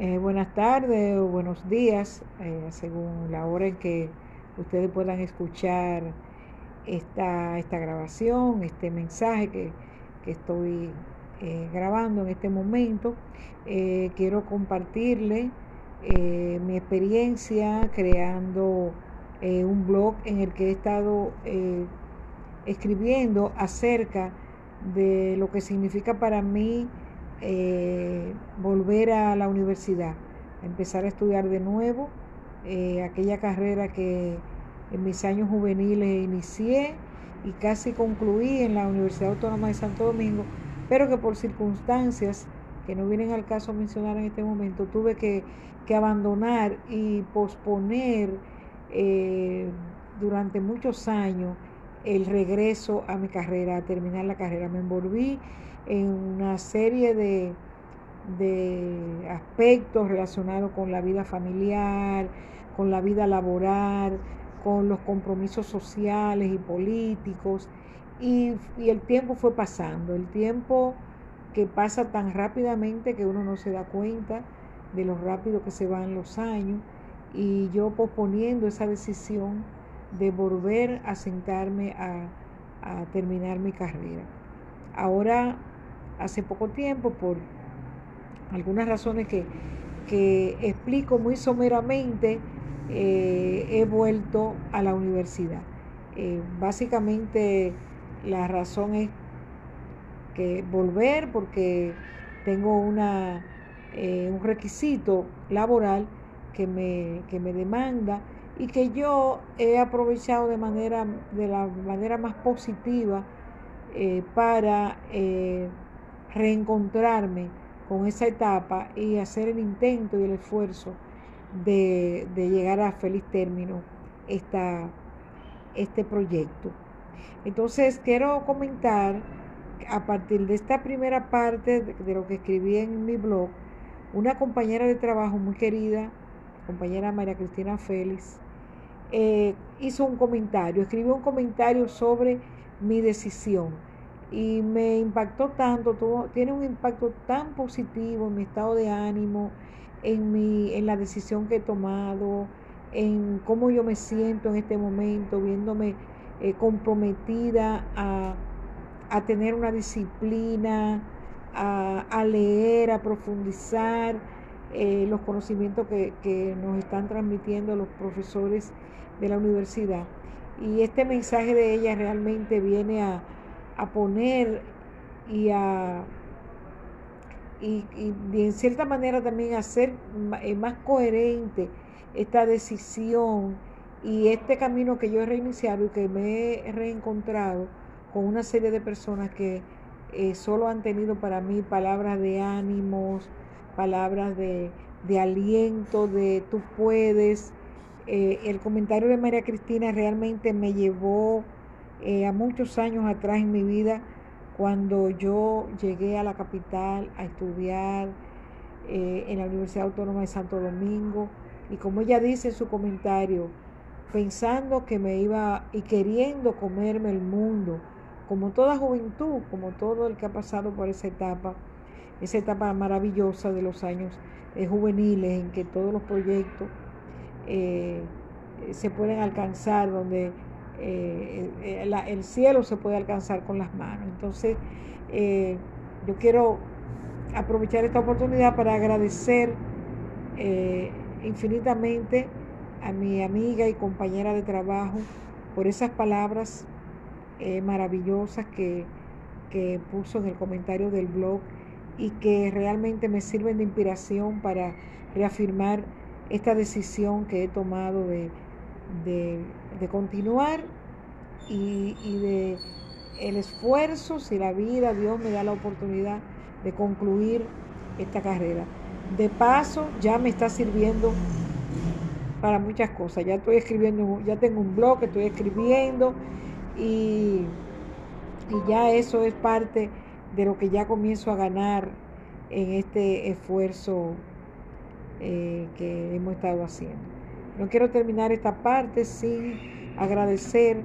Eh, buenas tardes o buenos días, eh, según la hora en que ustedes puedan escuchar esta, esta grabación, este mensaje que, estoy eh, grabando en este momento. quiero compartirle mi experiencia creando un blog en el que he estado escribiendo acerca de lo que significa para mí eh, volver a la universidad, empezar a estudiar de nuevo eh, aquella carrera que en mis años juveniles inicié y casi concluí en la Universidad Autónoma de Santo Domingo, pero que por circunstancias que no vienen al caso mencionar en este momento, tuve que, abandonar y posponer eh, durante muchos años el regreso a mi carrera, a terminar la carrera. Me envolví en una serie de, de aspectos relacionados con la vida familiar, con la vida laboral, con los compromisos sociales y políticos. Y, y, el tiempo fue pasando, el tiempo que pasa tan rápidamente que uno no se da cuenta de lo rápido que se van los años. Y yo posponiendo esa decisión de volver a sentarme a, a terminar mi carrera. Ahora hace poco tiempo por algunas razones que, explico muy someramente, eh, he vuelto a la universidad. Eh, básicamente la razón es que volver porque tengo una, eh, un requisito laboral que me, que me demanda y que yo he aprovechado de manera de la manera más positiva para reencontrarme con esa etapa y hacer el intento y el esfuerzo de, llegar a feliz término esta, este proyecto. Entonces quiero comentar a partir de esta primera parte de, lo que escribí en mi blog, una compañera de trabajo muy querida, compañera María Cristina Félix, eh, hizo un comentario, escribió un comentario sobre mi decisión y me impactó tanto, tiene un impacto tan positivo en mi estado de ánimo, en, mi, en la decisión que he tomado, en cómo yo me siento en este momento, viéndome eh, comprometida a, tener una disciplina, a, leer, a profundizar eh, los conocimientos que, que nos están transmitiendo los profesores de la universidad. Y este mensaje de ella realmente viene a, a poner y a y, en cierta manera también hacer eh, más coherente esta decisión y este camino que yo he reiniciado y que me he reencontrado con una serie de personas que eh, solo han tenido para mí palabras de ánimos, palabras de, aliento, de tú puedes. Eh, el comentario de María Cristina realmente me llevó eh, a muchos años atrás en mi vida, cuando yo llegué a la capital a estudiar eh, en la Universidad Autónoma de Santo Domingo, y como ella dice en su comentario, pensando que me iba y queriendo comerme el mundo, como toda juventud, como todo el que ha pasado por esa etapa, esa etapa maravillosa de los años eh, juveniles en que todos los proyectos se pueden alcanzar, donde eh, eh, el cielo se puede alcanzar con las manos. Entonces, eh, yo quiero aprovechar esta oportunidad para agradecer infinitamente a mi amiga y compañera de trabajo por esas palabras maravillosas que, que puso en el comentario del blog y que realmente me sirven de inspiración para reafirmar esta decisión que he tomado de de, continuar y, de el esfuerzo, si la vida, Dios me da la oportunidad de concluir esta carrera. De paso, ya me está sirviendo para muchas cosas. Ya estoy escribiendo, ya tengo un blog estoy escribiendo y, y ya eso es parte de lo que ya comienzo a ganar en este esfuerzo eh, que hemos estado haciendo. No quiero terminar esta parte sin agradecer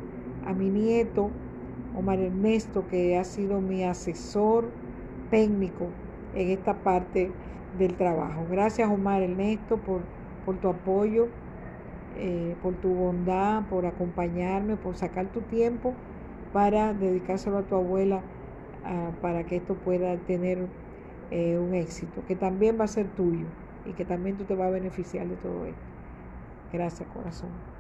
a mi nieto, Omar Ernesto, que ha sido mi asesor técnico en esta parte del trabajo. Gracias Omar Ernesto por, por tu apoyo, eh, por tu bondad, por acompañarme, por sacar tu tiempo para dedicárselo a tu abuela ah, para que esto pueda tener eh, un éxito, que también va a ser tuyo y que también tú te vas a beneficiar de todo esto. Gracias, corazón.